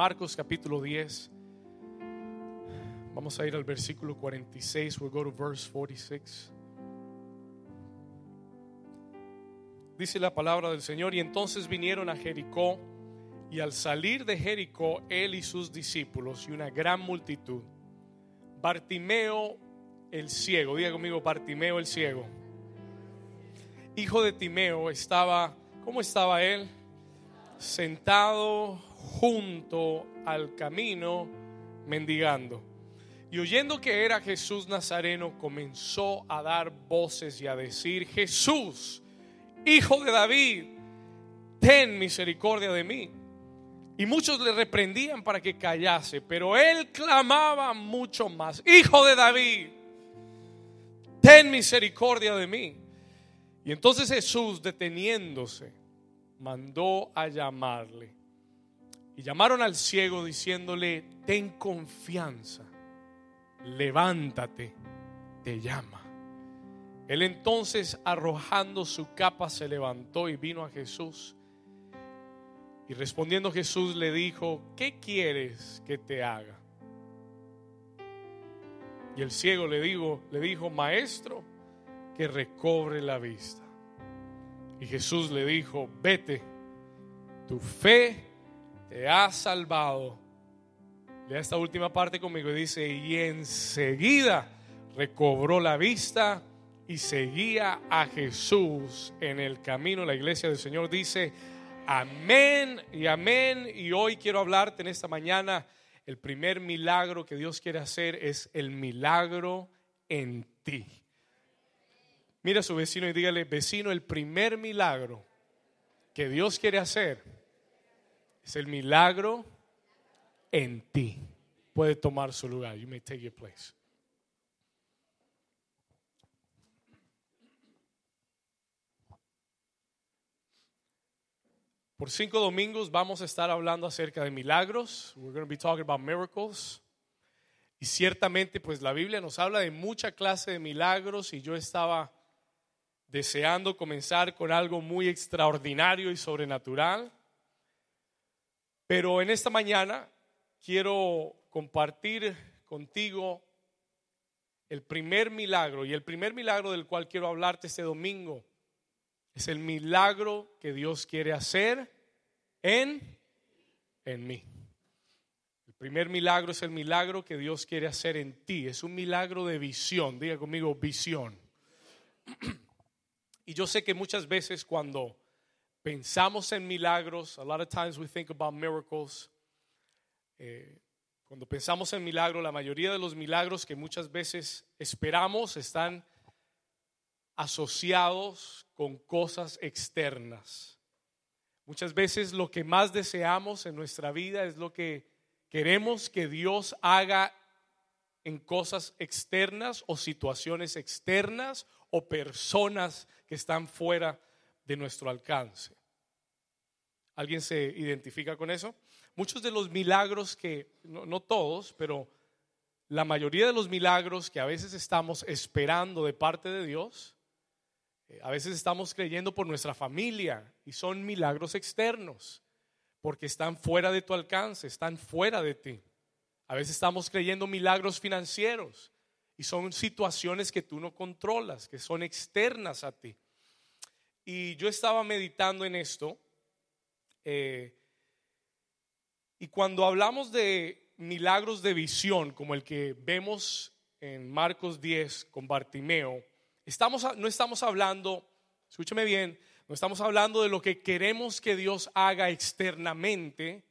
Marcos capítulo 10. Vamos a ir al versículo 46. We'll go to verse 46. Dice la palabra del Señor, y entonces vinieron a Jericó, y al salir de Jericó, él y sus discípulos y una gran multitud, Bartimeo el ciego, diga conmigo, Bartimeo el ciego, hijo de Timeo, estaba, ¿cómo estaba él? Sentado junto al camino, mendigando. Y oyendo que era Jesús Nazareno, comenzó a dar voces y a decir, Jesús, Hijo de David, ten misericordia de mí. Y muchos le reprendían para que callase, pero él clamaba mucho más, Hijo de David, ten misericordia de mí. Y entonces Jesús, deteniéndose, mandó a llamarle. Llamaron al ciego diciéndole, ten confianza, levántate, te llama. Él entonces, arrojando su capa, se levantó y vino a Jesús. Y respondiendo Jesús le dijo, ¿qué quieres que te haga? Y el ciego le dijo, le dijo, maestro, que recobre la vista. Y Jesús le dijo, vete, tu fe te ha salvado. Lea esta última parte conmigo y dice, y enseguida recobró la vista y seguía a Jesús en el camino. La iglesia del Señor dice, amén y amén. Y hoy quiero hablarte en esta mañana, el primer milagro que Dios quiere hacer es el milagro en ti. Mira a su vecino y dígale, vecino, el primer milagro que Dios quiere hacer es el milagro en ti. Puede tomar su lugar. You may take your place. Por cinco domingos vamos a estar hablando acerca de milagros. We're going to be talking about miracles. Y ciertamente, pues la Biblia nos habla de mucha clase de milagros y yo estaba deseando comenzar con algo muy extraordinario y sobrenatural. Pero en esta mañana quiero compartir contigo el primer milagro y el primer milagro del cual quiero hablarte este domingo es el milagro que Dios quiere hacer en, en mí. El primer milagro es el milagro que Dios quiere hacer en ti. Es un milagro de visión. Diga conmigo, visión. Y yo sé que muchas veces cuando pensamos en milagros, a lot of times we think about miracles. Eh, cuando pensamos en milagros, la mayoría de los milagros que muchas veces esperamos están asociados con cosas externas. Muchas veces lo que más deseamos en nuestra vida es lo que queremos que Dios haga en cosas externas o situaciones externas o personas que están fuera de nuestro alcance. ¿Alguien se identifica con eso? Muchos de los milagros que, no, no todos, pero la mayoría de los milagros que a veces estamos esperando de parte de Dios, eh, a veces estamos creyendo por nuestra familia y son milagros externos, porque están fuera de tu alcance, están fuera de ti. A veces estamos creyendo milagros financieros y son situaciones que tú no controlas, que son externas a ti. Y yo estaba meditando en esto. Eh, y cuando hablamos de milagros de visión, como el que vemos en Marcos 10 con Bartimeo, Estamos, no estamos hablando, escúcheme bien, no estamos hablando de lo que queremos que Dios haga externamente,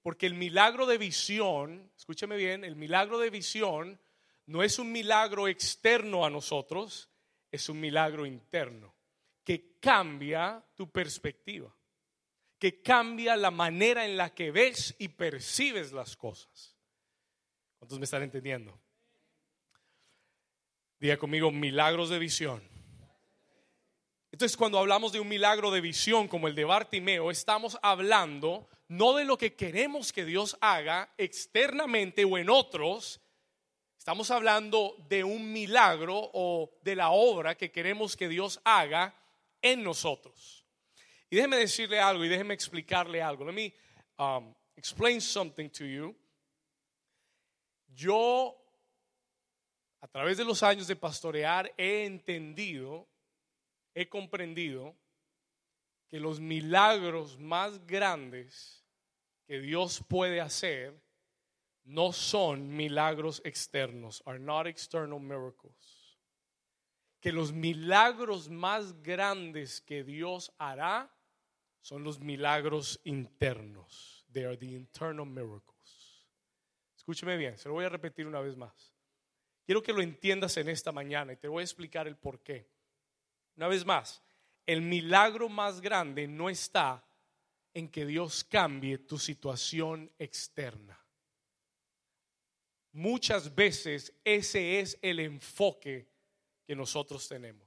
porque el milagro de visión, escúcheme bien, el milagro de visión no es un milagro externo a nosotros, es un milagro interno que cambia tu perspectiva, que cambia la manera en la que ves y percibes las cosas. ¿Cuántos me están entendiendo? Diga conmigo, milagros de visión. Entonces, cuando hablamos de un milagro de visión como el de Bartimeo, estamos hablando no de lo que queremos que Dios haga externamente o en otros, estamos hablando de un milagro o de la obra que queremos que Dios haga en nosotros. Y déjeme decirle algo y déjeme explicarle algo. Let me um, explain something to you. Yo, a través de los años de pastorear, he entendido, he comprendido que los milagros más grandes que Dios puede hacer no son milagros externos, are not external miracles. Que los milagros más grandes que Dios hará son los milagros internos. They are the internal miracles. Escúcheme bien, se lo voy a repetir una vez más. Quiero que lo entiendas en esta mañana y te voy a explicar el por qué. Una vez más, el milagro más grande no está en que Dios cambie tu situación externa. Muchas veces ese es el enfoque que nosotros tenemos.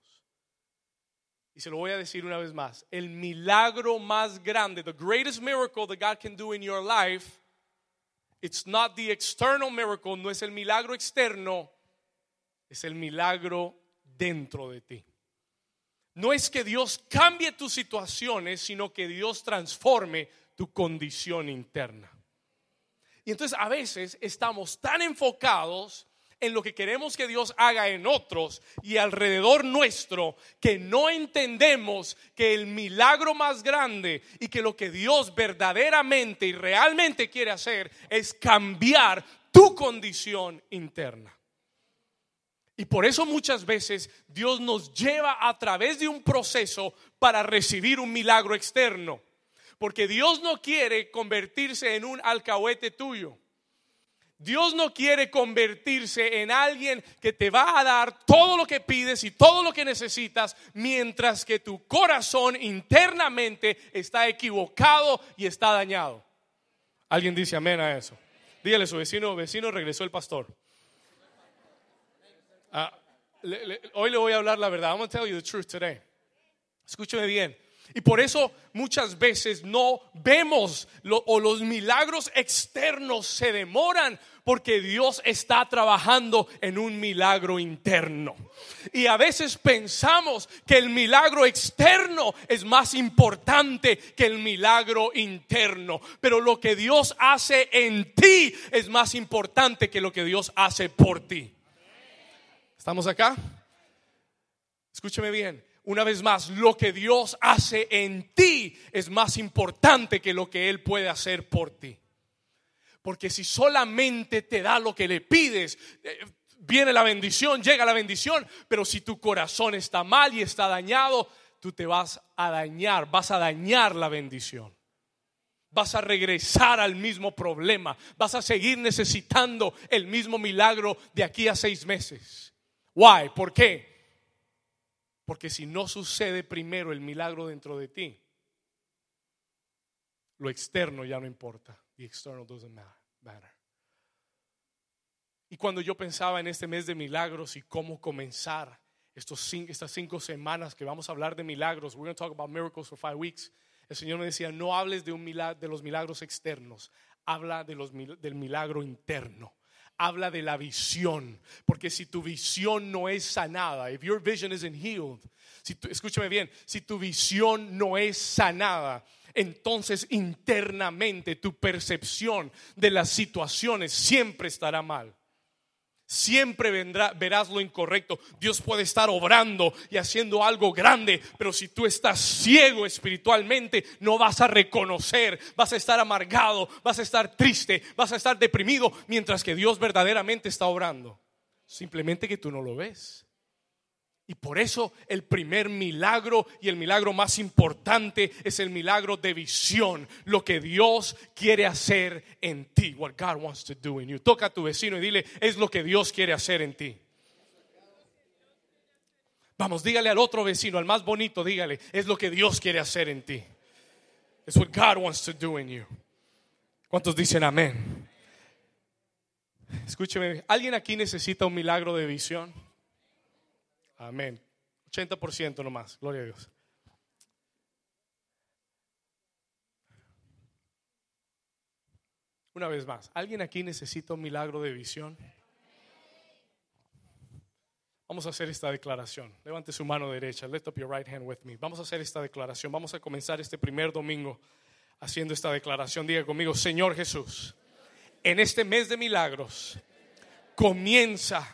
Y se lo voy a decir una vez más, el milagro más grande, the greatest miracle that God can do in your life, it's not the external miracle, no es el milagro externo, es el milagro dentro de ti. No es que Dios cambie tus situaciones, sino que Dios transforme tu condición interna. Y entonces a veces estamos tan enfocados en lo que queremos que Dios haga en otros y alrededor nuestro que no entendemos que el milagro más grande y que lo que Dios verdaderamente y realmente quiere hacer es cambiar tu condición interna. Y por eso muchas veces Dios nos lleva a través de un proceso para recibir un milagro externo. Porque Dios no quiere convertirse en un alcahuete tuyo. Dios no quiere convertirse en alguien que te va a dar todo lo que pides y todo lo que necesitas, mientras que tu corazón internamente está equivocado y está dañado. Alguien dice amén a eso. Dígale a su vecino, vecino, regresó el pastor. Ah, hoy le voy a hablar la verdad. I'm going to tell you the truth today. Escúcheme bien. Y por eso muchas veces no vemos o los milagros externos se demoran porque Dios está trabajando en un milagro interno. Y a veces pensamos que el milagro externo es más importante que el milagro interno. Pero lo que Dios hace en ti es más importante que lo que Dios hace por ti. ¿Estamos acá? Escúcheme bien. Una vez más, lo que Dios hace en ti es más importante que lo que Él puede hacer por ti. Porque si solamente te da lo que le pides, eh, viene la bendición, llega la bendición, pero si tu corazón está mal y está dañado, tú te vas a dañar, vas a dañar la bendición. Vas a regresar al mismo problema, vas a seguir necesitando el mismo milagro de aquí a seis meses. Why? ¿Por qué? Porque si no sucede primero el milagro dentro de ti, lo externo ya no importa. The external doesn't matter. Y cuando yo pensaba en este mes de milagros y cómo comenzar estos estas cinco semanas que vamos a hablar de milagros, we're going to talk about miracles for five weeks. El Señor me decía, no hables de, un milagro, de los milagros externos, habla de los, del milagro interno habla de la visión. Porque si tu visión no es sanada, if your vision isn't healed, escúchame bien, si tu visión no es sanada, entonces internamente tu percepción de las situaciones siempre estará mal. Siempre vendrá, verás lo incorrecto. Dios puede estar obrando y haciendo algo grande, pero si tú estás ciego espiritualmente, no vas a reconocer, vas a estar amargado, vas a estar triste, vas a estar deprimido, mientras que Dios verdaderamente está obrando. Simplemente que tú no lo ves. Y por eso el primer milagro y el milagro más importante es el milagro de visión, lo que Dios quiere hacer en ti, what God wants to do in you. Toca a tu vecino y dile, es lo que Dios quiere hacer en ti. Vamos, dígale al otro vecino, al más bonito, dígale, es lo que Dios quiere hacer en ti. Es what God wants to do in you. ¿Cuántos dicen amén? Escúcheme, ¿alguien aquí necesita un milagro de visión? Amén. 80% nomás. Gloria a Dios. Una vez más, ¿alguien aquí necesita un milagro de visión? Vamos a hacer esta declaración. Levante su mano derecha. Lift up your right hand with me. Vamos a hacer esta declaración. Vamos a comenzar este primer domingo haciendo esta declaración. Diga conmigo, Señor Jesús, en este mes de milagros, comienza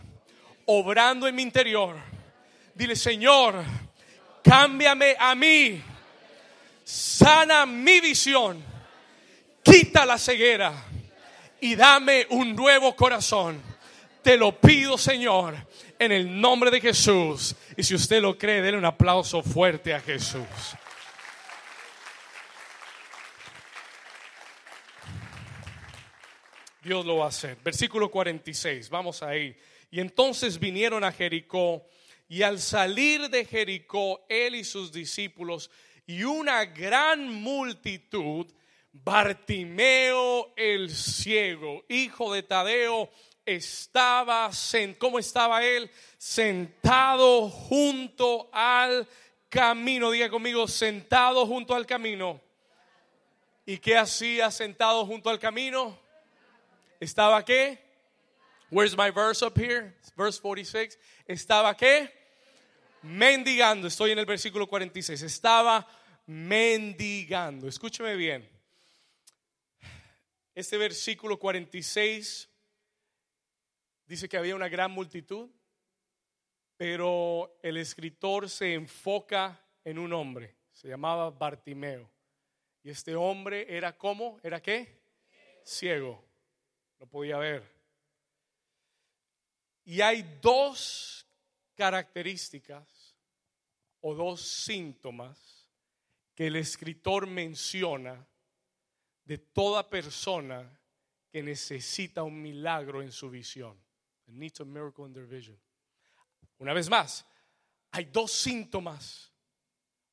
obrando en mi interior. Dile, Señor, cámbiame a mí, sana mi visión, quita la ceguera y dame un nuevo corazón. Te lo pido, Señor, en el nombre de Jesús. Y si usted lo cree, denle un aplauso fuerte a Jesús. Dios lo va a hacer. Versículo 46, vamos ahí. Y entonces vinieron a Jericó y al salir de Jericó, él y sus discípulos y una gran multitud, Bartimeo el ciego, hijo de Tadeo, estaba, ¿cómo estaba él? Sentado junto al camino. Diga conmigo, sentado junto al camino. ¿Y qué hacía sentado junto al camino? ¿Estaba qué? Where's my verse up here? Verse 46. ¿Estaba qué? Mendigando. Estoy en el versículo 46. Estaba mendigando. Escúcheme bien. Este versículo 46 dice que había una gran multitud, pero el escritor se enfoca en un hombre. Se llamaba Bartimeo. Y este hombre era como, ¿era qué? Ciego no podía ver. Y hay dos características o dos síntomas que el escritor menciona de toda persona que necesita un milagro en su visión. Miracle. Una vez más, hay dos síntomas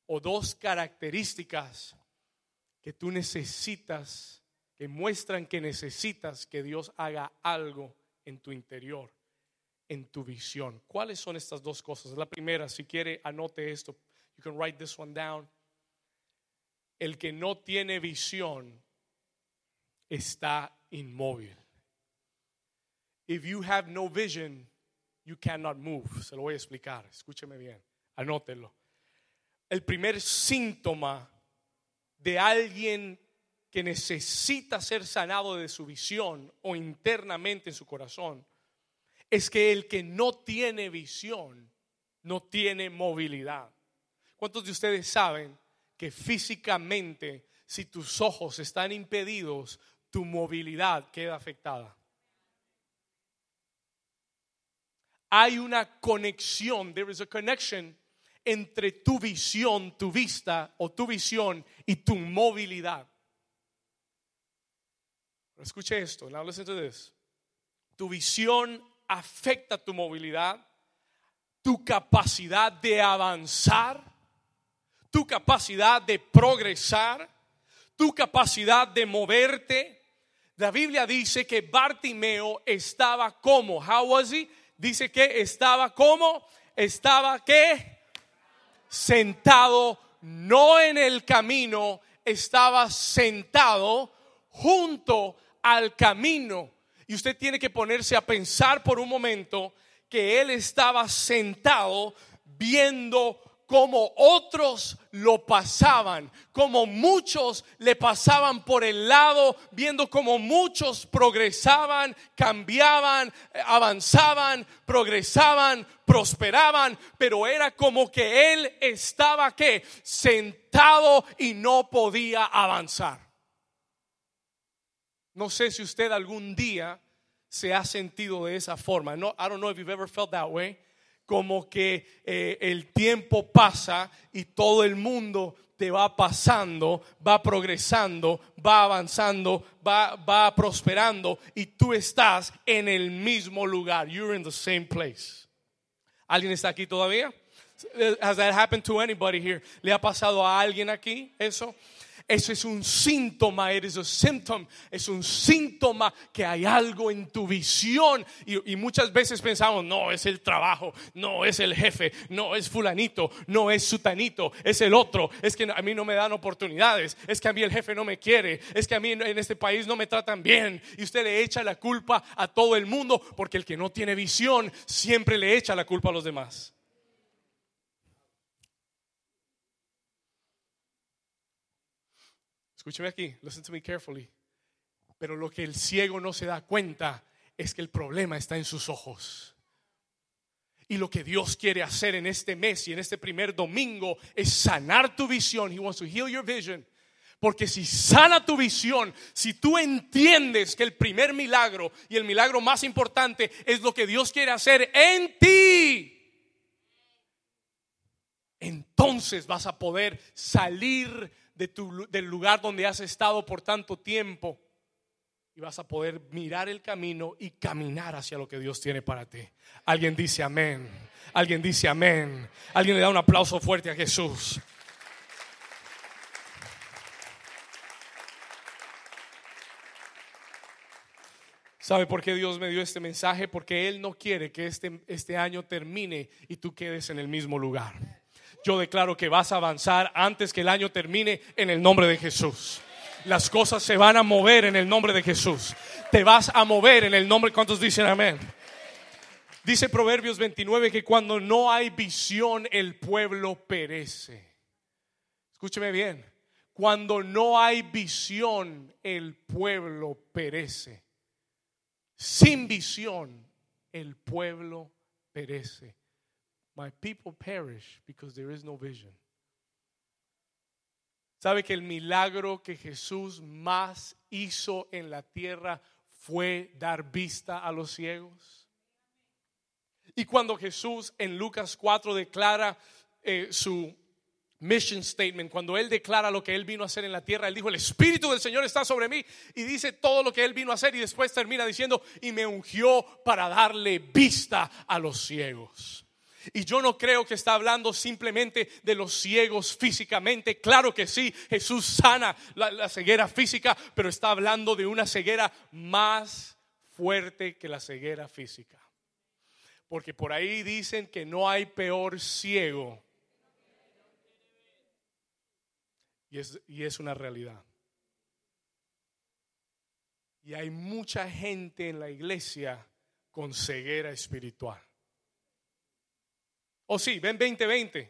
o dos características que tú necesitas que muestran que necesitas que Dios haga algo en tu interior, en tu visión. ¿Cuáles son estas dos cosas? La primera, si quiere, anote esto. You can write this one down. El que no tiene visión está inmóvil. If you have no vision, you cannot move. Se lo voy a explicar. Escúcheme bien. Anótelo. El primer síntoma de alguien que necesita ser sanado de su visión o internamente en su corazón, es que el que no tiene visión no tiene movilidad. ¿Cuántos de ustedes saben que físicamente, si tus ojos están impedidos, tu movilidad queda afectada? Hay una conexión, there is a connection entre tu visión, tu vista o tu visión y tu movilidad. Escuche esto, now listen to this. Tu visión afecta tu movilidad, tu capacidad de avanzar, tu capacidad de progresar, tu capacidad de moverte. La Biblia dice que Bartimeo estaba como, how was he? Dice que estaba como, estaba que sentado, no en el camino, estaba sentado junto al camino. Y usted tiene que ponerse a pensar por un momento que él estaba sentado viendo cómo otros lo pasaban, como muchos le pasaban por el lado, viendo cómo muchos progresaban, cambiaban, avanzaban, progresaban, prosperaban, pero era como que él estaba que sentado y no podía avanzar. No sé si usted algún día se ha sentido de esa forma. No, I don't know if you've ever felt that way. Como que eh, el tiempo pasa y todo el mundo te va pasando, va progresando, va avanzando, va, va prosperando y tú estás en el mismo lugar. You're in the same place. ¿Alguien está aquí todavía? Has that happened to anybody here? ¿Le ha pasado a alguien aquí eso? Eso es un síntoma, eres un symptom, es un síntoma que hay algo en tu visión. Y, muchas veces pensamos, no, es el trabajo, no, es el jefe, no, es fulanito, no, es sutanito, es el otro, es que a mí no me dan oportunidades, es que a mí el jefe no me quiere, es que a mí en este país no me tratan bien. Y usted le echa la culpa a todo el mundo porque el que no tiene visión siempre le echa la culpa a los demás. Escúcheme aquí, listen to me carefully. Pero lo que el ciego no se da cuenta es que el problema está en sus ojos. Y lo que Dios quiere hacer en este mes y en este primer domingo es sanar tu visión. He wants to heal your vision. Porque si sana tu visión, si tú entiendes que el primer milagro y el milagro más importante es lo que Dios quiere hacer en ti, entonces vas a poder salir del lugar donde has estado por tanto tiempo y vas a poder mirar el camino y caminar hacia lo que Dios tiene para ti. Alguien dice amén. Alguien dice amén. Alguien le da un aplauso fuerte a Jesús. ¿Sabe por qué Dios me dio este mensaje? Porque Él no quiere que este, este año termine y tú quedes en el mismo lugar. Yo declaro que vas a avanzar antes que el año termine en el nombre de Jesús. Las cosas se van a mover en el nombre de Jesús. Te vas a mover en el nombre. ¿Cuántos dicen amén? Dice Proverbios 29 que cuando no hay visión el pueblo perece. Escúcheme bien. Cuando no hay visión el pueblo perece. Sin visión, el pueblo perece. My people perish because there is no vision. ¿Sabe que el milagro que Jesús más hizo en la tierra fue dar vista a los ciegos? Y cuando Jesús en Lucas 4 declara eh, su mission statement, cuando él declara lo que él vino a hacer en la tierra, él dijo, el Espíritu del Señor está sobre mí y dice todo lo que él vino a hacer y después termina diciendo, y me ungió para darle vista a los ciegos. Y yo no creo que está hablando simplemente de los ciegos físicamente. Claro que sí, Jesús sana la, ceguera física, pero está hablando de una ceguera más fuerte que la ceguera física. Porque por ahí dicen que no hay peor ciego Y es, y es una realidad. Y hay mucha gente en la iglesia con ceguera espiritual. Oh, sí, ven 2020.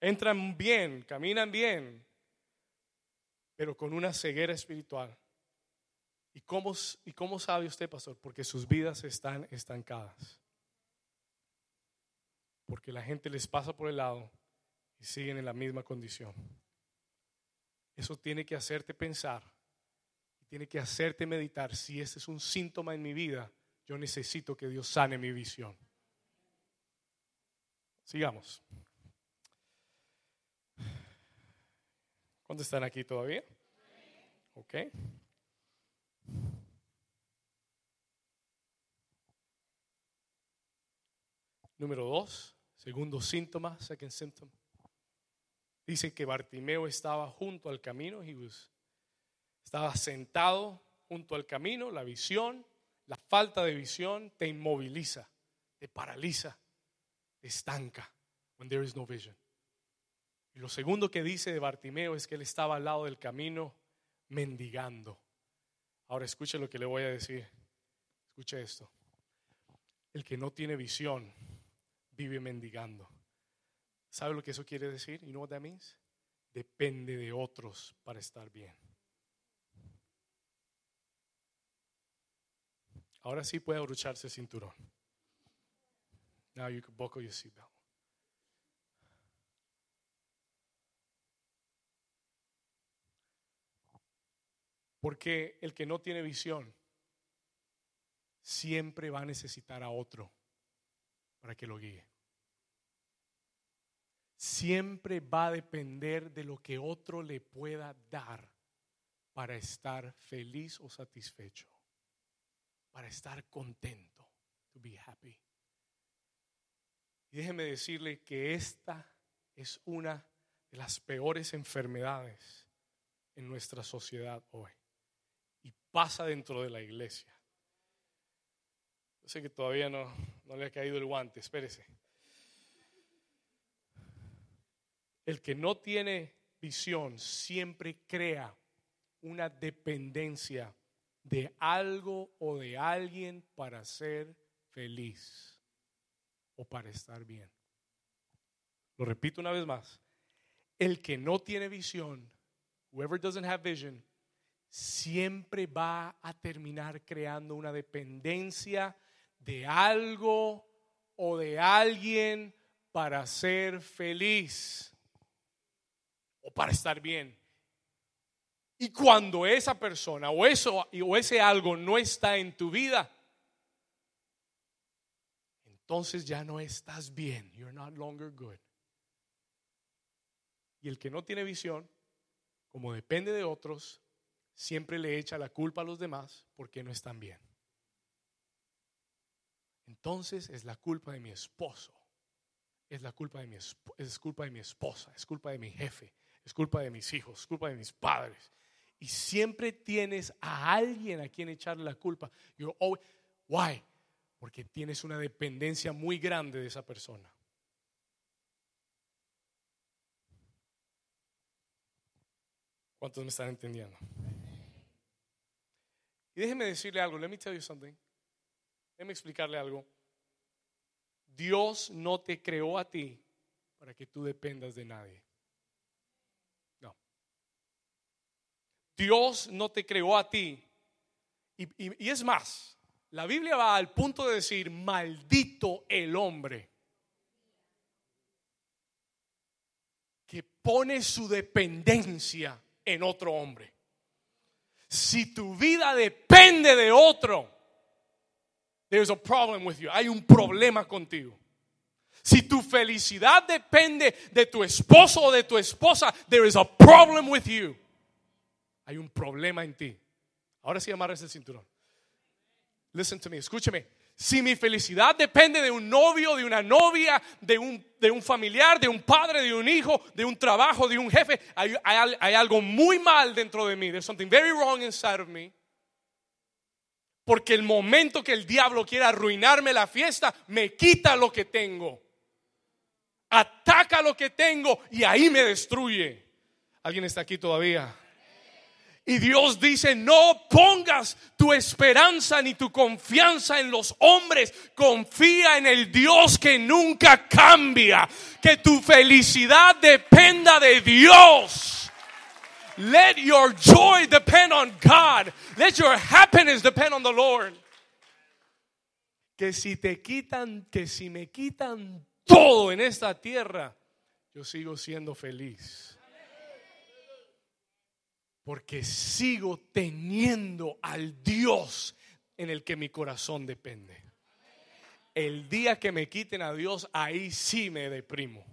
Entran bien, caminan bien, pero con una ceguera espiritual. ¿Y cómo, ¿Y cómo sabe usted, pastor? Porque sus vidas están estancadas. Porque la gente les pasa por el lado y siguen en la misma condición. Eso tiene que hacerte pensar, tiene que hacerte meditar si ese es un síntoma en mi vida, yo necesito que Dios sane mi visión. Sigamos. ¿Cuántos están aquí todavía? Ok. Número dos, segundo síntoma, second symptom. Dice que Bartimeo estaba junto al camino, estaba sentado junto al camino, la visión, la falta de visión te inmoviliza, te paraliza, estanca when there is no vision. Y lo segundo que dice de Bartimeo es que él estaba al lado del camino mendigando. Ahora escuche lo que le voy a decir. Escuche esto. El que no tiene visión vive mendigando. ¿Sabe lo que eso quiere decir? You know what that means? Depende de otros para estar bien. Ahora sí puede abrucharse el cinturón. Now you can buckle your seatbelt. Porque el que no tiene visión siempre va a necesitar a otro para que lo guíe siempre va a depender de lo que otro le pueda dar para estar feliz o satisfecho, para estar contento, to be happy. Y déjeme decirle que esta es una de las peores enfermedades en nuestra sociedad hoy. Y pasa dentro de la iglesia. Yo sé que todavía no, no le ha caído el guante, espérese. El que no tiene visión siempre crea una dependencia de algo o de alguien para ser feliz o para estar bien. Lo repito una vez más. El que no tiene visión whoever doesn't have vision, siempre va a terminar creando una dependencia de algo o de alguien para ser feliz o para estar bien. Y cuando esa persona o eso o ese algo no está en tu vida, entonces ya no estás bien. You're not longer good. Y el que no tiene visión, como depende de otros, siempre le echa la culpa a los demás porque no están bien. Entonces es la culpa de mi esposo, es la culpa de mi es culpa de mi esposa, es culpa de mi jefe, es culpa de mis hijos, es culpa de mis padres. Y siempre tienes a alguien a quien echarle la culpa. Yo, why? Porque tienes una dependencia muy grande de esa persona. ¿Cuántos me están entendiendo? Y déjeme decirle algo, let me tell you something. Déjeme explicarle algo. Dios no te creó a ti para que tú dependas de nadie. No. Dios no te creó a ti. Y, y es más, la Biblia va al punto de decir, maldito el hombre que pone su dependencia en otro hombre. Si tu vida depende de otro, there's a problem with you. Hay un problema contigo. Si tu felicidad depende de tu esposo o de tu esposa, there is a problem with you. Hay un problema en ti. Ahora sí amarres el cinturón. Listen to me, escúcheme. Si mi felicidad depende de un novio, de una novia, de un, de un familiar, de un padre, de un hijo, de un trabajo, de un jefe, hay, hay algo muy mal dentro de mí. There's something very wrong inside of me. Porque el momento que el diablo quiera arruinarme la fiesta, me quita lo que tengo. Ataca lo que tengo y ahí me destruye. ¿Alguien está aquí todavía? Y Dios dice, no pongas tu esperanza ni tu confianza en los hombres, confía en el Dios que nunca cambia, que tu felicidad dependa de Dios. Let your joy depend on God. Let your happiness depend on the Lord. Que si te quitan, que si me quitan todo en esta tierra, yo sigo siendo feliz porque sigo teniendo al Dios en el que mi corazón depende. El día que me quiten a Dios, ahí sí me deprimo.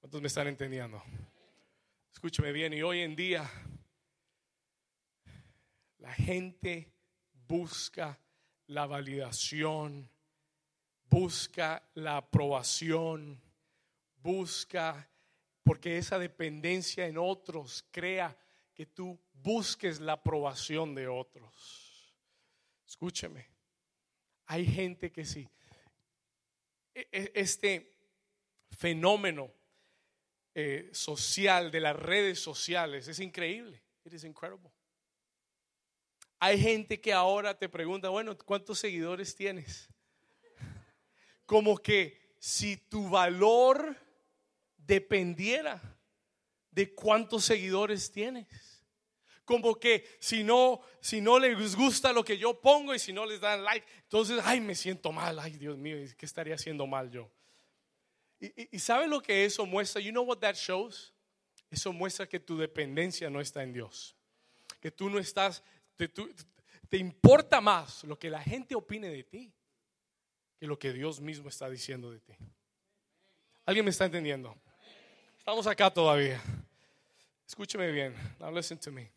¿Cuántos me están entendiendo? Escúcheme bien, y hoy en día la gente busca la validación, busca la aprobación, busca porque esa dependencia en otros crea que tú busques la aprobación de otros. Escúcheme, hay gente que sí. E, e, este fenómeno eh, social de las redes sociales es increíble. It is incredible. Hay gente que ahora te pregunta, bueno, ¿cuántos seguidores tienes? Como que si tu valor dependiera de cuántos seguidores tienes. Como que si no, si no les gusta lo que yo pongo y si no les dan like, entonces, ay, me siento mal, ay, Dios mío, ¿qué estaría haciendo mal yo? Y, y, ¿sabe lo que eso muestra? You know what that shows? Eso muestra que tu dependencia no está en Dios. Que tú no estás, te, te importa más lo que la gente opine de ti que lo que Dios mismo está diciendo de ti. ¿Alguien me está entendiendo? Estamos acá todavía. Escúcheme bien. Now listen to me.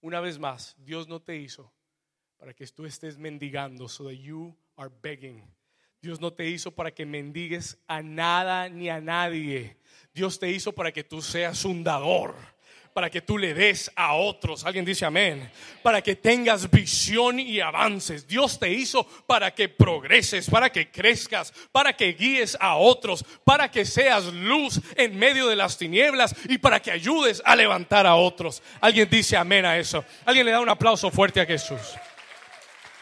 Una vez más, Dios no te hizo para que tú estés mendigando, so that you are begging. Dios no te hizo para que mendigues a nada ni a nadie. Dios te hizo para que tú seas un dador para que tú le des a otros. Alguien dice amén. Para que tengas visión y avances. Dios te hizo para que progreses, para que crezcas, para que guíes a otros, para que seas luz en medio de las tinieblas y para que ayudes a levantar a otros. Alguien dice amén a eso. Alguien le da un aplauso fuerte a Jesús.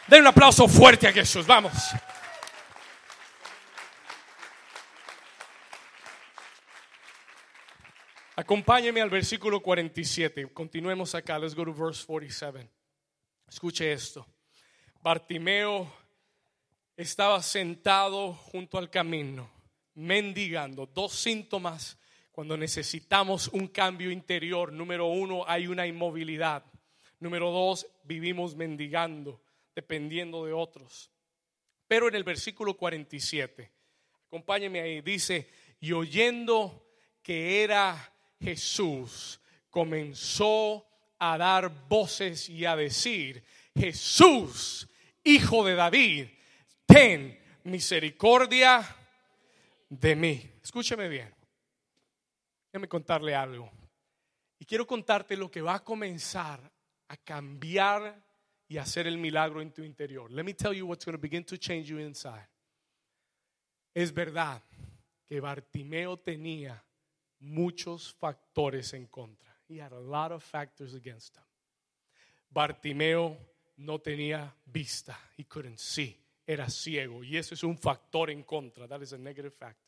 Den un aplauso fuerte a Jesús. Vamos. Acompáñeme al versículo 47. Continuemos acá. Let's go to verse 47. Escuche esto. Bartimeo estaba sentado junto al camino, mendigando. Dos síntomas cuando necesitamos un cambio interior. Número uno, hay una inmovilidad. Número dos, vivimos mendigando, dependiendo de otros. Pero en el versículo 47, acompáñeme ahí, dice, y oyendo que era Jesús, comenzó a dar voces y a decir, Jesús, hijo de David, ten misericordia de mí. Escúcheme bien. Déjame contarle algo. Y quiero contarte lo que va a comenzar a cambiar y hacer el milagro en tu interior. Let me tell you what's going to begin to change you inside. Es verdad que Bartimeo tenía muchos factores en contra. He had a lot of factors against him. Bartimeo no tenía vista. He couldn't see. Era ciego. Y eso es un factor en contra. That is a negative factor.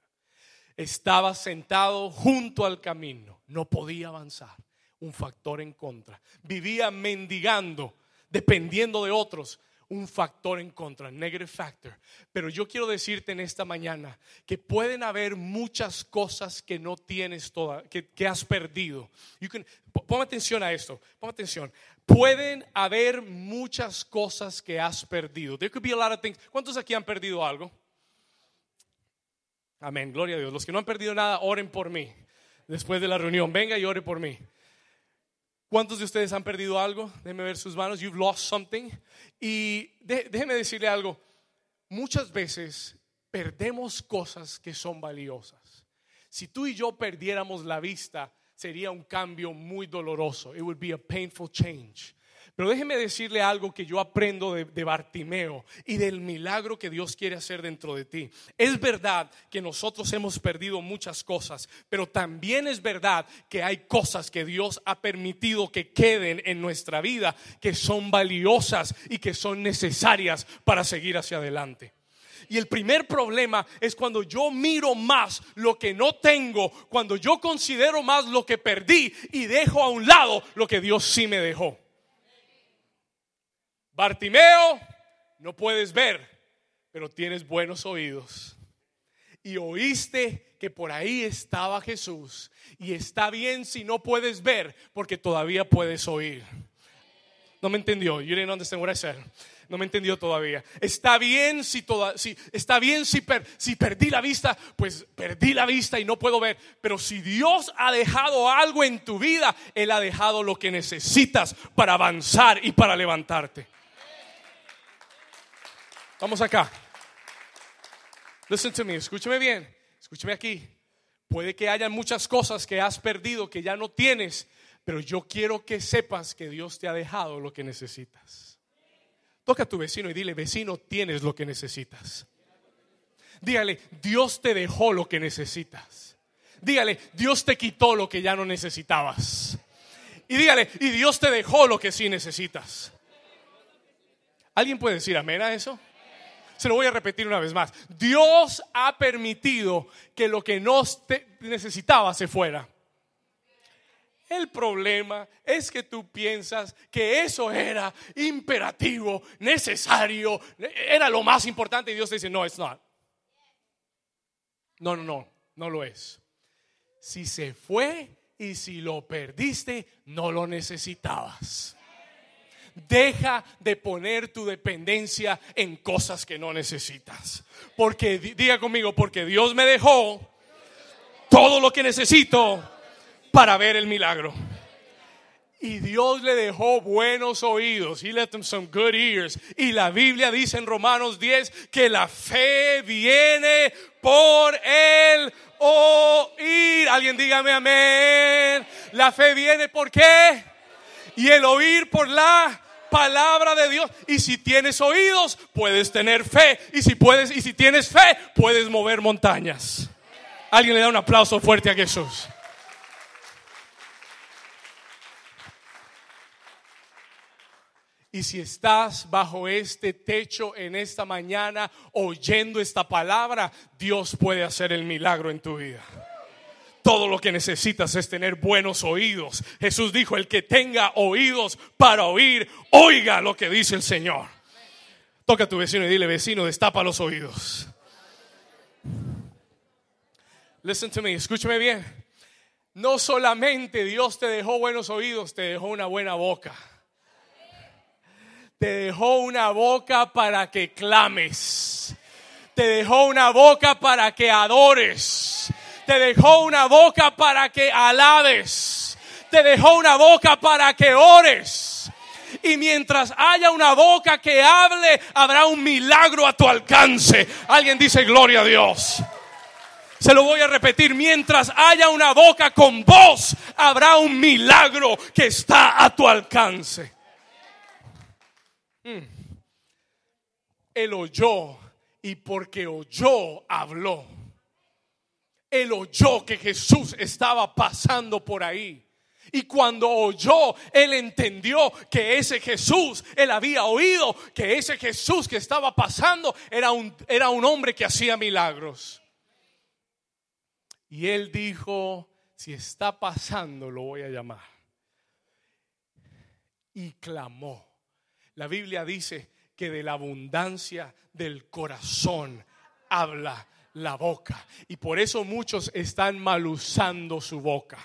Estaba sentado junto al camino. No podía avanzar. Un factor en contra. Vivía mendigando, dependiendo de otros un factor en contra, negative factor. Pero yo quiero decirte en esta mañana que pueden haber muchas cosas que no tienes toda, que, has perdido. Ponme atención a esto, ponme atención. Pueden haber muchas cosas que has perdido. There could be a lot of things. ¿Cuántos aquí han perdido algo? Amén, gloria a Dios. Los que no han perdido nada, oren por mí. Después de la reunión, venga y ore por mí. ¿Cuántos de ustedes han perdido algo? Déjenme ver sus manos. You've lost something. Y déjenme decirle algo. Muchas veces perdemos cosas que son valiosas. Si tú y yo perdiéramos la vista, sería un cambio muy doloroso. It would be a painful change. Pero déjeme decirle algo que yo aprendo de, Bartimeo y del milagro que Dios quiere hacer dentro de ti. Es verdad que nosotros hemos perdido muchas cosas, pero también es verdad que hay cosas que Dios ha permitido que queden en nuestra vida que son valiosas y que son necesarias para seguir hacia adelante. Y el primer problema es cuando yo miro más lo que no tengo, cuando yo considero más lo que perdí y dejo a un lado lo que Dios sí me dejó. Bartimeo, no puedes ver, pero tienes buenos oídos. Y oíste que por ahí estaba Jesús. Y está bien si no puedes ver, porque todavía puedes oír. No me entendió. You didn't understand what I said. No me entendió todavía. Está bien si toda, si está bien si, si perdí la vista, pues perdí la vista y no puedo ver. Pero si Dios ha dejado algo en tu vida, Él ha dejado lo que necesitas para avanzar y para levantarte. Vamos acá. Listen to me, escúchame bien, escúchame aquí. Puede que haya muchas cosas que has perdido, que ya no tienes, pero yo quiero que sepas que Dios te ha dejado lo que necesitas. Toca a tu vecino y dile, vecino, tienes lo que necesitas. Dígale, Dios te dejó lo que necesitas. Dígale, Dios te quitó lo que ya no necesitabas. Y dígale, y Dios te dejó lo que sí necesitas. ¿Alguien puede decir amén a eso? Se lo voy a repetir una vez más. Dios ha permitido que lo que no necesitaba se fuera. El problema es que tú piensas que eso era imperativo, necesario, era lo más importante y Dios te dice, no, it's not. No, no, no, no lo es. Si se fue y si lo perdiste, no lo necesitabas. Deja de poner tu dependencia en cosas que no necesitas. Porque, diga conmigo, porque Dios me dejó todo lo que necesito para ver el milagro. Y Dios le dejó buenos oídos. He let them some good ears. Y la Biblia dice en Romanos 10 que la fe viene por el oír. Alguien dígame amén. La fe viene por qué? Y el oír por la palabra de Dios. Y si tienes oídos, puedes tener fe. Y si puedes, y si tienes fe, puedes mover montañas. Alguien le da un aplauso fuerte a Jesús. Y si estás bajo este techo en esta mañana oyendo esta palabra, Dios puede hacer el milagro en tu vida Todo lo que necesitas es tener buenos oídos. Jesús dijo, el que tenga oídos para oír, oiga lo que dice el Señor. Toca a tu vecino y dile, vecino, destapa los oídos. Listen to me, escúchame bien. No solamente Dios te dejó buenos oídos, te dejó una buena boca. Te dejó una boca para que clames. Te dejó una boca para que adores. Te dejó una boca para que alabes. Te dejó una boca para que ores. Y mientras haya una boca que hable, habrá un milagro a tu alcance. Alguien dice gloria a Dios. Se lo voy a repetir, mientras haya una boca con voz, habrá un milagro que está a tu alcance. Mm. Él oyó y porque oyó, habló él oyó que Jesús estaba pasando por ahí. Y cuando oyó, él entendió que ese Jesús, él había oído que ese Jesús que estaba pasando era un, era un hombre que hacía milagros. Y él dijo, si está pasando, lo voy a llamar. Y clamó. La Biblia dice que de la abundancia del corazón habla la boca. Y por eso muchos están mal usando su boca.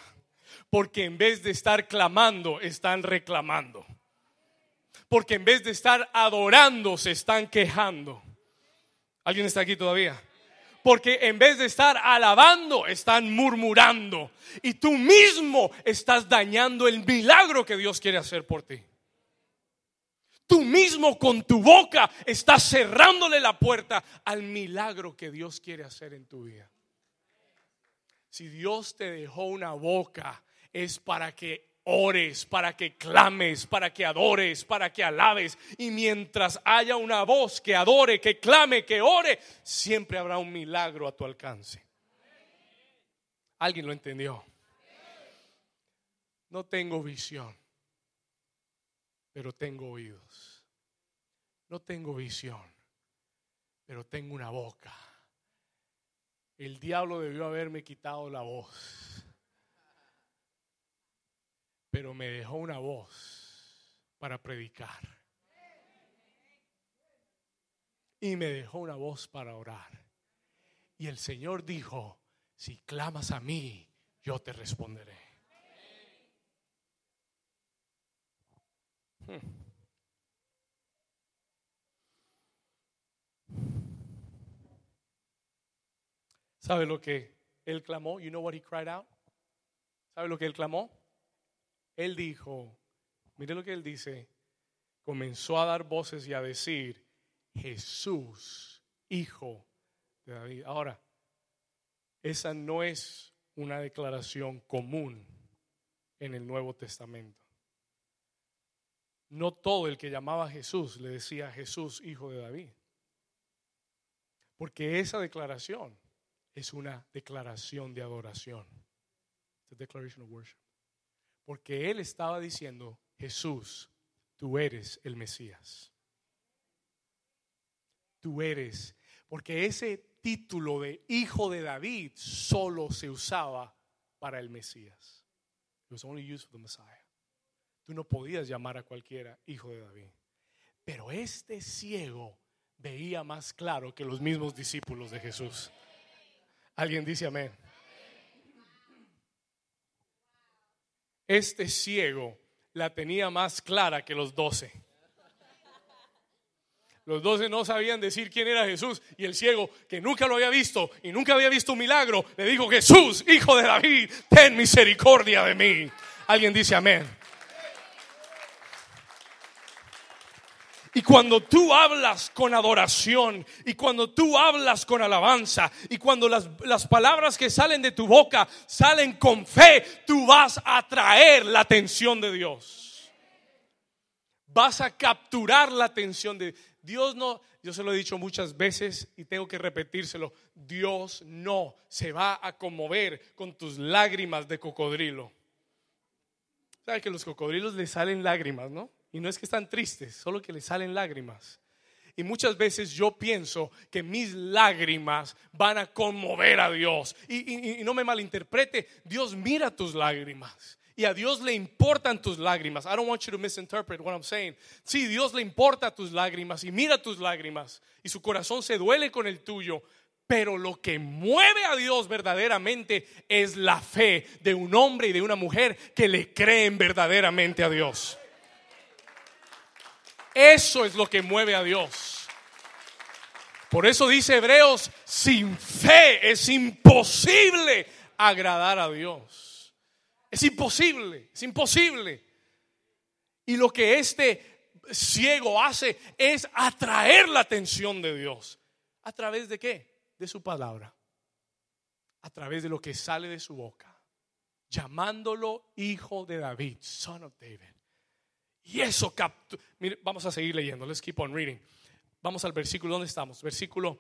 Porque en vez de estar clamando, están reclamando. Porque en vez de estar adorando, se están quejando. ¿Alguien está aquí todavía? Porque en vez de estar alabando, están murmurando. Y tú mismo estás dañando el milagro que Dios quiere hacer por ti. Tú mismo con tu boca estás cerrándole la puerta al milagro que Dios quiere hacer en tu vida. Si Dios te dejó una boca, es para que ores, para que clames, para que adores, para que alabes. Y mientras haya una voz que adore, que clame, que ore, siempre habrá un milagro a tu alcance. ¿Alguien lo entendió? No tengo visión pero tengo oídos. No tengo visión, pero tengo una boca. El diablo debió haberme quitado la voz, pero me dejó una voz para predicar. Y me dejó una voz para orar. Y el Señor dijo, si clamas a mí, yo te responderé. Hmm. ¿Sabe lo que él clamó? You know what he cried out? ¿Sabe lo que él clamó? Él dijo, mire lo que él dice, comenzó a dar voces y a decir, Jesús, hijo de David. Ahora, esa no es una declaración común en el Nuevo Testamento. No todo el que llamaba a Jesús le decía Jesús, hijo de David. Porque esa declaración es una declaración de adoración. Porque él estaba diciendo, Jesús, tú eres el Mesías. Tú eres. Porque ese título de hijo de David solo se usaba para el Mesías. It was only used for the Messiah. Tú no podías llamar a cualquiera hijo de David. Pero este ciego veía más claro que los mismos discípulos de Jesús. Alguien dice amén. Este ciego la tenía más clara que los doce. Los doce no sabían decir quién era Jesús y el ciego, que nunca lo había visto y nunca había visto un milagro, le dijo, Jesús, hijo de David, ten misericordia de mí. Alguien dice amén. Y cuando tú hablas con adoración y cuando tú hablas con alabanza y cuando las, las, palabras que salen de tu boca salen con fe, tú vas a atraer la atención de Dios. Vas a capturar la atención de Dios. No, yo se lo he dicho muchas veces y tengo que repetírselo. Dios no se va a conmover con tus lágrimas de cocodrilo. ¿Sabes que los cocodrilos le salen lágrimas, no? Y no es que están tristes, solo que le salen lágrimas. Y muchas veces yo pienso que mis lágrimas van a conmover a Dios. Y, no me malinterprete, Dios mira tus lágrimas. Y a Dios le importan tus lágrimas. I don't want you to misinterpret what I'm saying. Sí, Dios le importa tus lágrimas y mira tus lágrimas. Y su corazón se duele con el tuyo. Pero lo que mueve a Dios verdaderamente es la fe de un hombre y de una mujer que le creen verdaderamente a Dios. Eso es lo que mueve a Dios. Por eso dice Hebreos, sin fe es imposible agradar a Dios. Es imposible, es imposible. Y lo que este ciego hace es atraer la atención de Dios. ¿A través de qué? De su palabra. A través de lo que sale de su boca. Llamándolo hijo de David, son of David. Y eso captura. vamos a seguir leyendo. Let's keep on reading. Vamos al versículo donde estamos. Versículo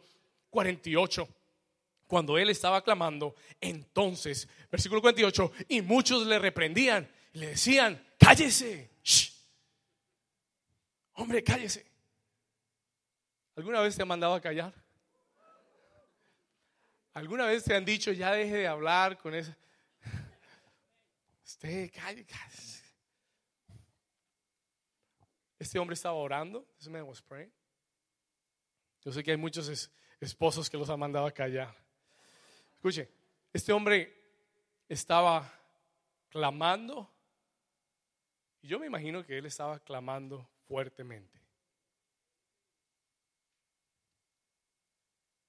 48. Cuando él estaba clamando, entonces, versículo 48, y muchos le reprendían y le decían, cállese. Hombre, cállese. ¿Alguna vez te han mandado a callar? ¿Alguna vez te han dicho, ya deje de hablar con ese? Usted, cállese. Este hombre estaba orando. This man was praying. Yo sé que hay muchos esposos que los han mandado a callar. Escuche, este hombre estaba clamando. Yo me imagino que él estaba clamando fuertemente.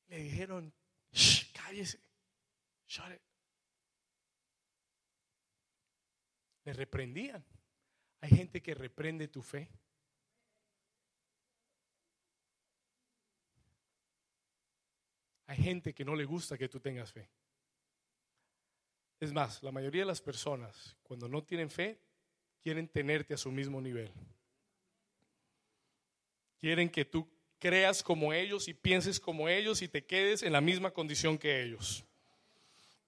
Le dijeron, Shh, cállese, shut it. Le reprendían. Hay gente que reprende tu fe. Hay gente que no le gusta que tú tengas fe. Es más, la mayoría de las personas, cuando no tienen fe, quieren tenerte a su mismo nivel. Quieren que tú creas como ellos y pienses como ellos y te quedes en la misma condición que ellos.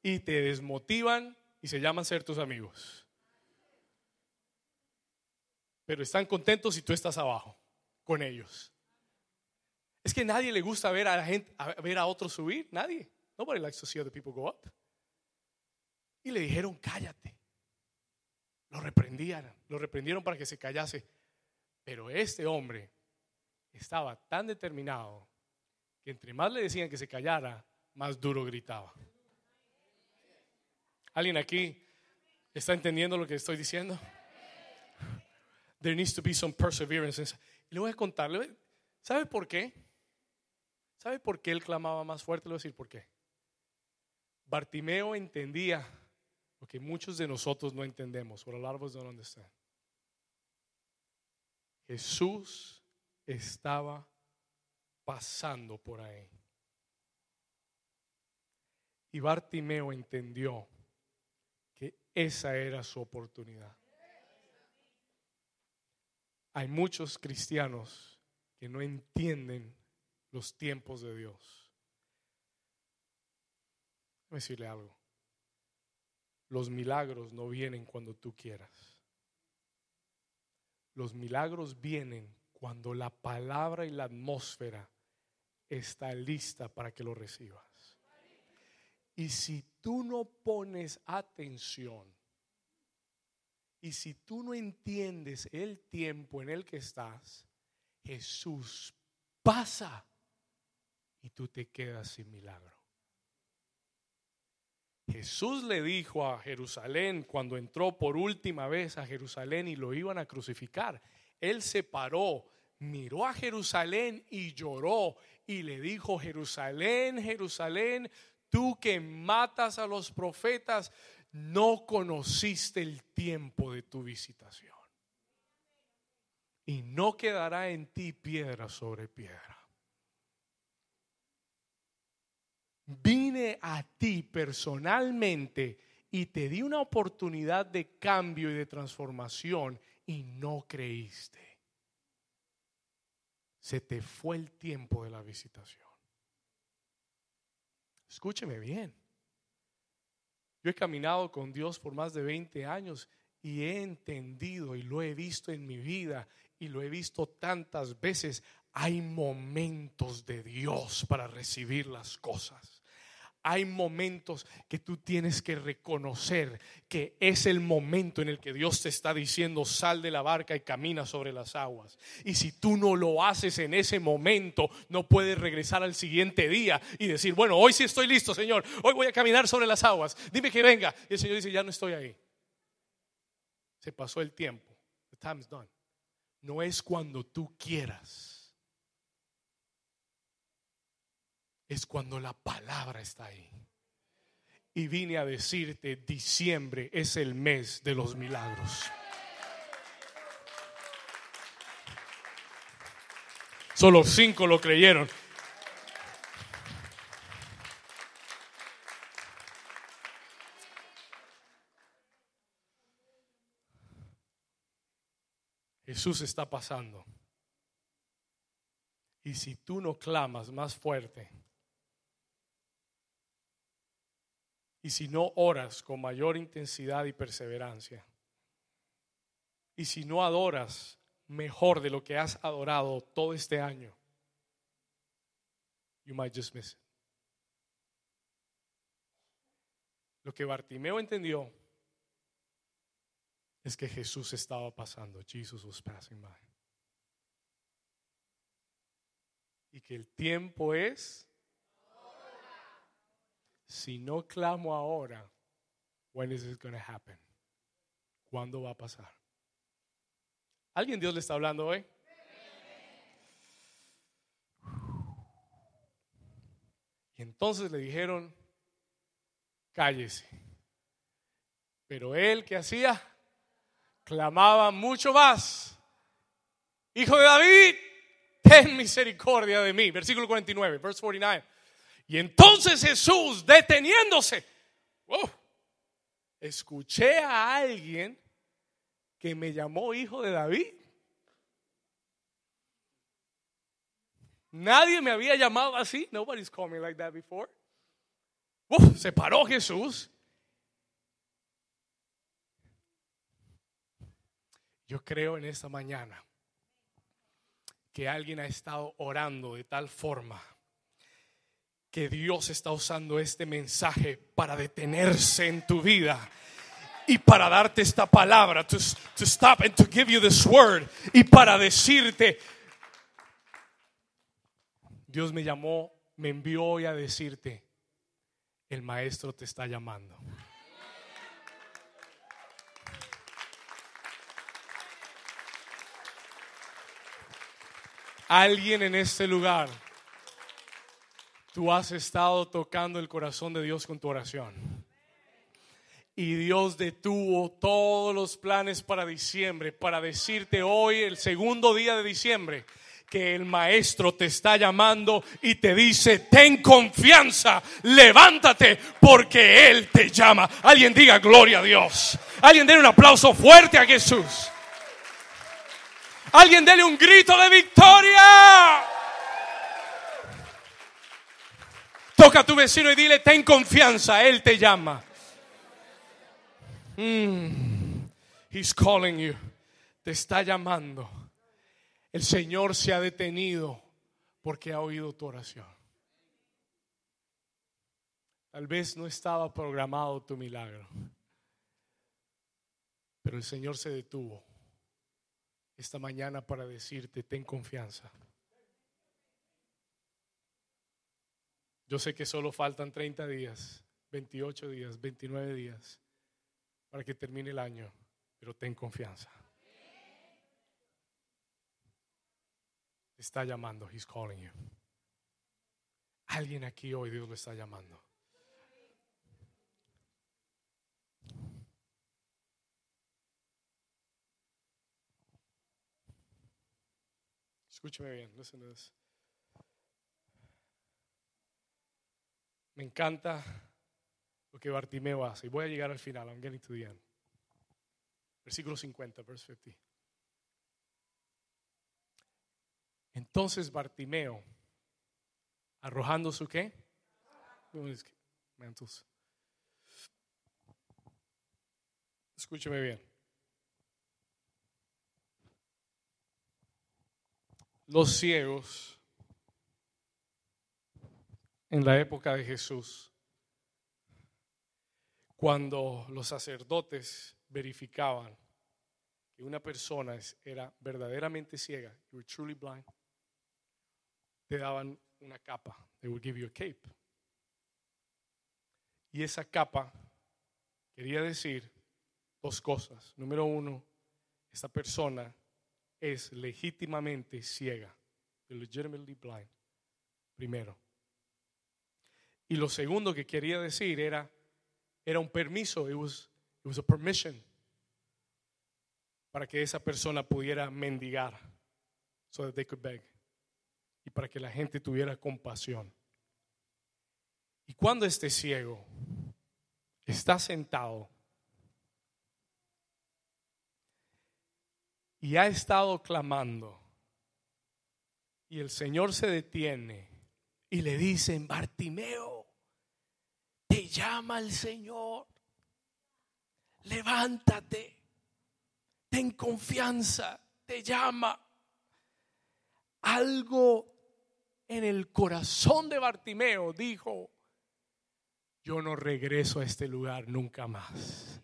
Y te desmotivan y se llaman ser tus amigos. Pero están contentos si tú estás abajo con ellos. Es que nadie le gusta ver a la gente, a ver a otros subir, nadie. Nobody likes to see other people go up. Y le dijeron, cállate. Lo reprendían, lo reprendieron para que se callase. Pero este hombre estaba tan determinado que entre más le decían que se callara, más duro gritaba. ¿Alguien aquí está entendiendo lo que estoy diciendo? There needs to be some perseverance. Y le voy a contarle, ¿sabe por qué? ¿Sabe por qué él clamaba más fuerte? Le voy a decir por qué. Bartimeo entendía lo que muchos de nosotros no entendemos. What a lot of us don't understand. Jesús estaba pasando por ahí. Y Bartimeo entendió que esa era su oportunidad. Hay muchos cristianos que no entienden los tiempos de Dios. Déjame decirle algo. Los milagros no vienen cuando tú quieras. Los milagros vienen cuando la palabra y la atmósfera está lista para que lo recibas. Y si tú no pones atención y si tú no entiendes el tiempo en el que estás, Jesús pasa y tú te quedas sin milagro. Jesús le dijo a Jerusalén cuando entró por última vez a Jerusalén y lo iban a crucificar. Él se paró, miró a Jerusalén y lloró y le dijo, Jerusalén, Jerusalén, tú que matas a los profetas, no conociste el tiempo de tu visitación. Y no quedará en ti piedra sobre piedra. Vine a ti personalmente y te di una oportunidad de cambio y de transformación y no creíste. Se te fue el tiempo de la visitación. Escúcheme bien. Yo he caminado con Dios por más de 20 años y he entendido y lo he visto en mi vida y lo he visto tantas veces, hay momentos de Dios para recibir las cosas. Hay momentos que tú tienes que reconocer que es el momento en el que Dios te está diciendo sal de la barca y camina sobre las aguas. Y si tú no lo haces en ese momento, no puedes regresar al siguiente día y decir, bueno, hoy sí estoy listo, Señor, hoy voy a caminar sobre las aguas, dime que venga. Y el Señor dice, ya no estoy ahí. Se pasó el tiempo. The time's done. No es cuando tú quieras es cuando la palabra está ahí. Y vine a decirte, diciembre es el mes de los milagros. Solo cinco lo creyeron. Jesús está pasando. Y si tú no clamas más fuerte, y si no oras con mayor intensidad y perseverancia, y si no adoras mejor de lo que has adorado todo este año, you might just miss it. Lo que Bartimeo entendió es que Jesús estaba pasando. Jesus was passing by. Y que el tiempo es si no clamo ahora, when is it going to happen? ¿Cuándo va a pasar? ¿Alguien Dios le está hablando hoy? Y entonces le dijeron, cállese. Pero él que hacía, clamaba mucho más. Hijo de David, ten misericordia de mí. Versículo 49, verse 49. Y entonces Jesús, deteniéndose, escuché a alguien que me llamó hijo de David. Nadie me había llamado así. Nobody's called me like that before. se paró Jesús. Yo creo en esta mañana que alguien ha estado orando de tal forma que Dios está usando este mensaje para detenerse en tu vida y para darte esta palabra, to, to stop and to give you this word y para decirte, Dios me llamó, me envió hoy a decirte, el maestro te está llamando. Alguien en este lugar Tú has estado tocando el corazón de Dios con tu oración. Y Dios detuvo todos los planes para diciembre, para decirte hoy, el segundo día de diciembre, que el maestro te está llamando y te dice, ten confianza, levántate porque Él te llama. Alguien diga gloria a Dios. Alguien dé un aplauso fuerte a Jesús. Alguien dele un grito de victoria. A tu vecino y dile, ten confianza, Él te llama. Mm. he's calling you. Te está llamando. El Señor se ha detenido porque ha oído tu oración. Tal vez no estaba programado tu milagro, pero el Señor se detuvo esta mañana para decirte, ten confianza. Yo sé que solo faltan 30 días, 28 días, 29 días para que termine el año, pero ten confianza. está llamando, he's calling you. Alguien aquí hoy Dios lo está llamando. Escúcheme bien, listen to this. Me encanta lo que Bartimeo hace. Y voy a llegar al final. I'm getting to the end. Versículo 50, verse 50. Entonces Bartimeo, arrojando su qué? Mantos. Escúcheme bien. los ciegos en la época de Jesús, cuando los sacerdotes verificaban que una persona era verdaderamente ciega, you were truly blind, te daban una capa. They would give you a cape. Y esa capa quería decir dos cosas. Número uno, esta persona es legítimamente ciega, legitimately blind, primero. Y lo segundo que quería decir era, era un permiso, it was, it was a permission para que esa persona pudiera mendigar, so that they could beg, y para que la gente tuviera compasión. Y cuando este ciego está sentado y ha estado clamando, y el Señor se detiene y le dice, Bartimeo, te llama el Señor, levántate, ten confianza, te llama. Algo en el corazón de Bartimeo dijo, yo no regreso a este lugar nunca más.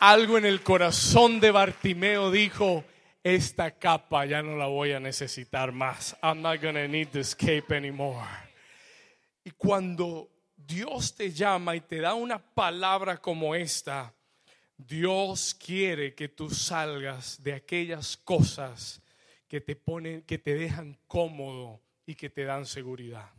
Algo en el corazón de Bartimeo dijo, esta capa ya no la voy a necesitar más. I'm not going to need this cape anymore. Y cuando Dios te llama y te da una palabra como esta, Dios quiere que tú salgas de aquellas cosas que te ponen, que te dejan cómodo y que te dan seguridad.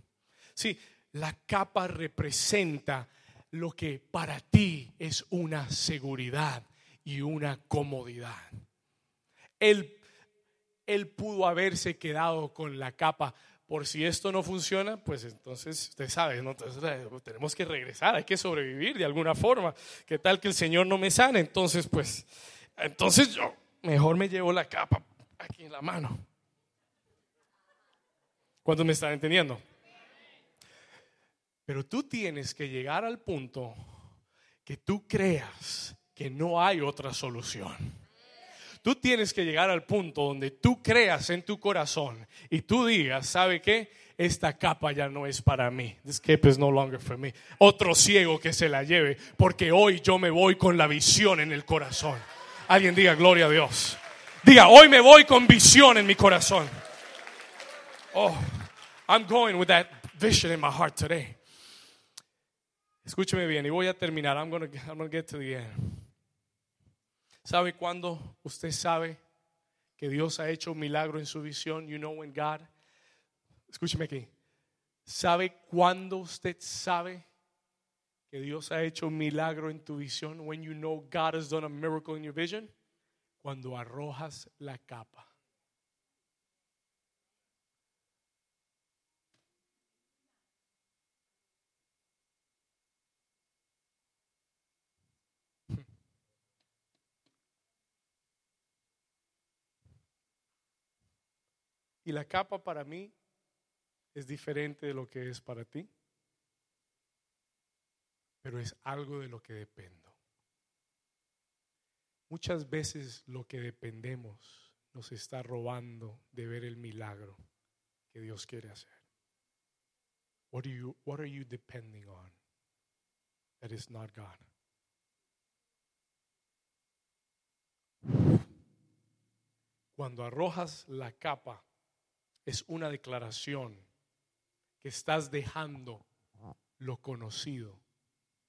Sí, la capa representa lo que para ti es una seguridad y una comodidad. Él, él pudo haberse quedado con la capa por si esto no funciona, pues entonces usted sabe, ¿no? tenemos que regresar, hay que sobrevivir de alguna forma. ¿Qué tal que el Señor no me sane? Entonces, pues, entonces yo mejor me llevo la capa aquí en la mano. ¿Cuántos me están entendiendo? Pero tú tienes que llegar al punto que tú creas que no hay otra solución. Tú tienes que llegar al punto donde tú creas en tu corazón y tú digas, ¿sabe qué? Esta capa ya no es para mí. This cape is no longer for me. Otro ciego que se la lleve, porque hoy yo me voy con la visión en el corazón. Alguien diga gloria a Dios. Diga, hoy me voy con visión en mi corazón. Oh, I'm going with that vision in my heart today. Escúcheme bien y voy a terminar. I'm going I'm to get to the end. ¿Sabe cuándo usted sabe que Dios ha hecho un milagro en su visión? You know when God. Escúcheme aquí. ¿Sabe cuándo usted sabe que Dios ha hecho un milagro en tu visión? When you know God has done a miracle in your vision? Cuando arrojas la capa. Y la capa para mí es diferente de lo que es para ti, pero es algo de lo que dependo. Muchas veces lo que dependemos nos está robando de ver el milagro que Dios quiere hacer. What, do you, what are you depending on that is not God? Cuando arrojas la capa es una declaración que estás dejando lo conocido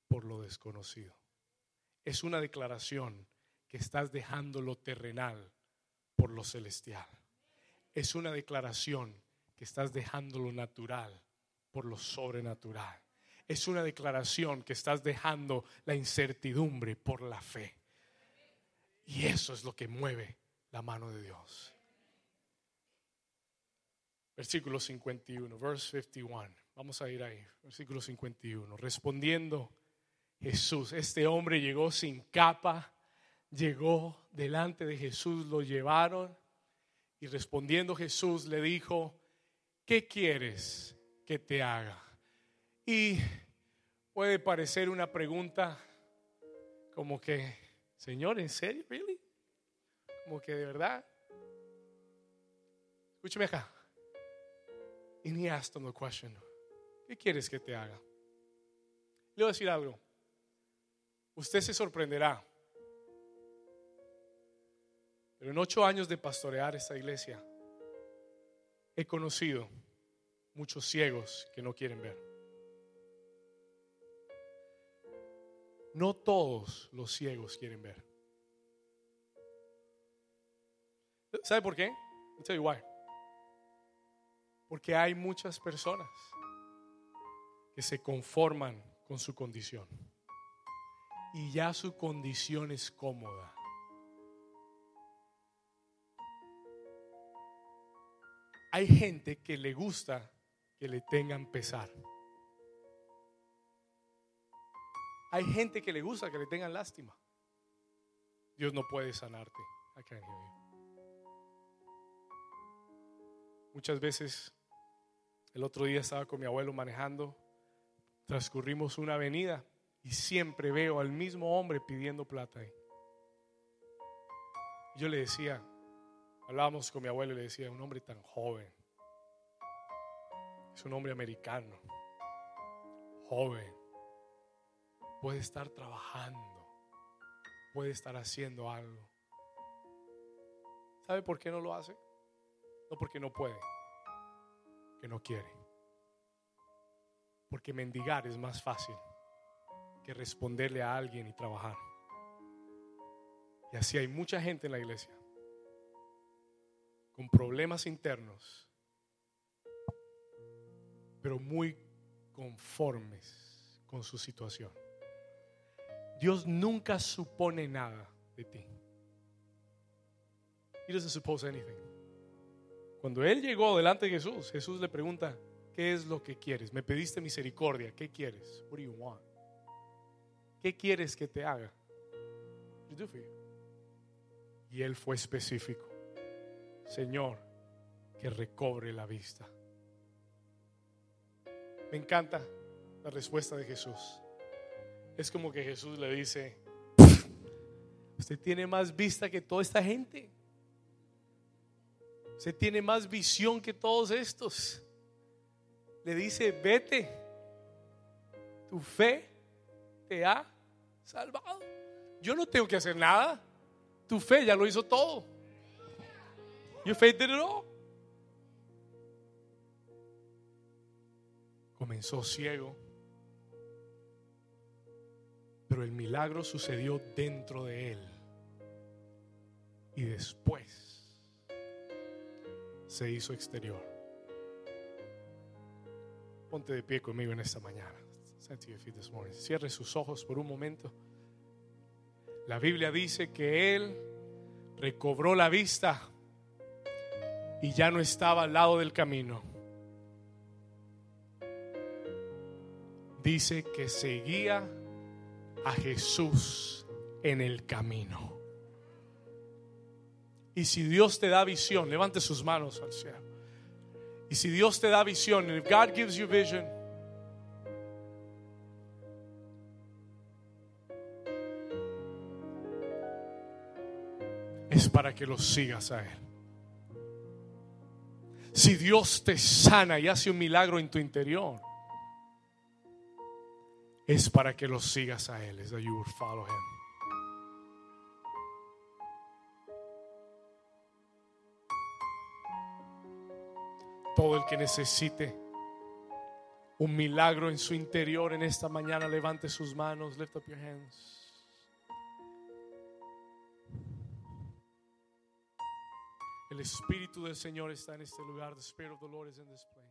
por lo desconocido. Es una declaración que estás dejando lo terrenal por lo celestial. Es una declaración que estás dejando lo natural por lo sobrenatural. Es una declaración que estás dejando la incertidumbre por la fe. Y eso es lo que mueve la mano de Dios. Versículo 51, verse 51. Vamos a ir ahí. Versículo 51. Respondiendo Jesús, este hombre llegó sin capa, llegó delante de Jesús, lo llevaron y respondiendo Jesús le dijo, ¿qué quieres que te haga? Y puede parecer una pregunta como que, Señor, ¿en serio? ¿Really? Como que de verdad. Escúchame acá. And he asked him the question, ¿qué quieres que te haga? Le voy a decir algo. Usted se sorprenderá. Pero en ocho años de pastorear esta iglesia, he conocido muchos ciegos que no quieren ver. No todos los ciegos quieren ver. ¿Sabe por qué? I'll tell you why. Porque hay muchas personas que se conforman con su condición. Y ya su condición es cómoda. Hay gente que le gusta que le tengan pesar. Hay gente que le gusta que le tengan lástima. Dios no puede sanarte. Muchas veces, el otro día estaba con mi abuelo manejando, transcurrimos una avenida y siempre veo al mismo hombre pidiendo plata ahí. Yo le decía, hablábamos con mi abuelo y le decía, un hombre tan joven, es un hombre americano, joven, puede estar trabajando, puede estar haciendo algo. ¿Sabe por qué no lo hace? No porque no puede, que no quiere. Porque mendigar es más fácil que responderle a alguien y trabajar. Y así hay mucha gente en la iglesia con problemas internos, pero muy conformes con su situación. Dios nunca supone nada de ti. He doesn't suppose anything. Cuando él llegó delante de Jesús, Jesús le pregunta, ¿qué es lo que quieres? Me pediste misericordia, ¿qué quieres? What do you want? ¿Qué quieres que te haga? Y él fue específico. Señor, que recobre la vista. Me encanta la respuesta de Jesús. Es como que Jesús le dice, usted tiene más vista que toda esta gente. Usted tiene más visión que todos estos. Le dice, vete, tu fe te ha salvado. Yo no tengo que hacer nada. Tu fe ya lo hizo todo. Your faith. Comenzó ciego, pero el milagro sucedió dentro de él. Y después se hizo exterior. Ponte de pie conmigo en esta mañana. Cierre sus ojos por un momento. La Biblia dice que él recobró la vista y ya no estaba al lado del camino. Dice que seguía a Jesús en el camino. Y si Dios te da visión, levante sus manos al cielo. Y si Dios te da visión, if God gives you vision, es para que lo sigas a Él. Si Dios te sana y hace un milagro en tu interior, es para que lo sigas a Él. Es that you would follow Him. Todo el que necesite un milagro en su interior en esta mañana, levante sus manos, lift up your hands. El Espíritu del Señor está en este lugar. The Spirit of the Lord is in this place.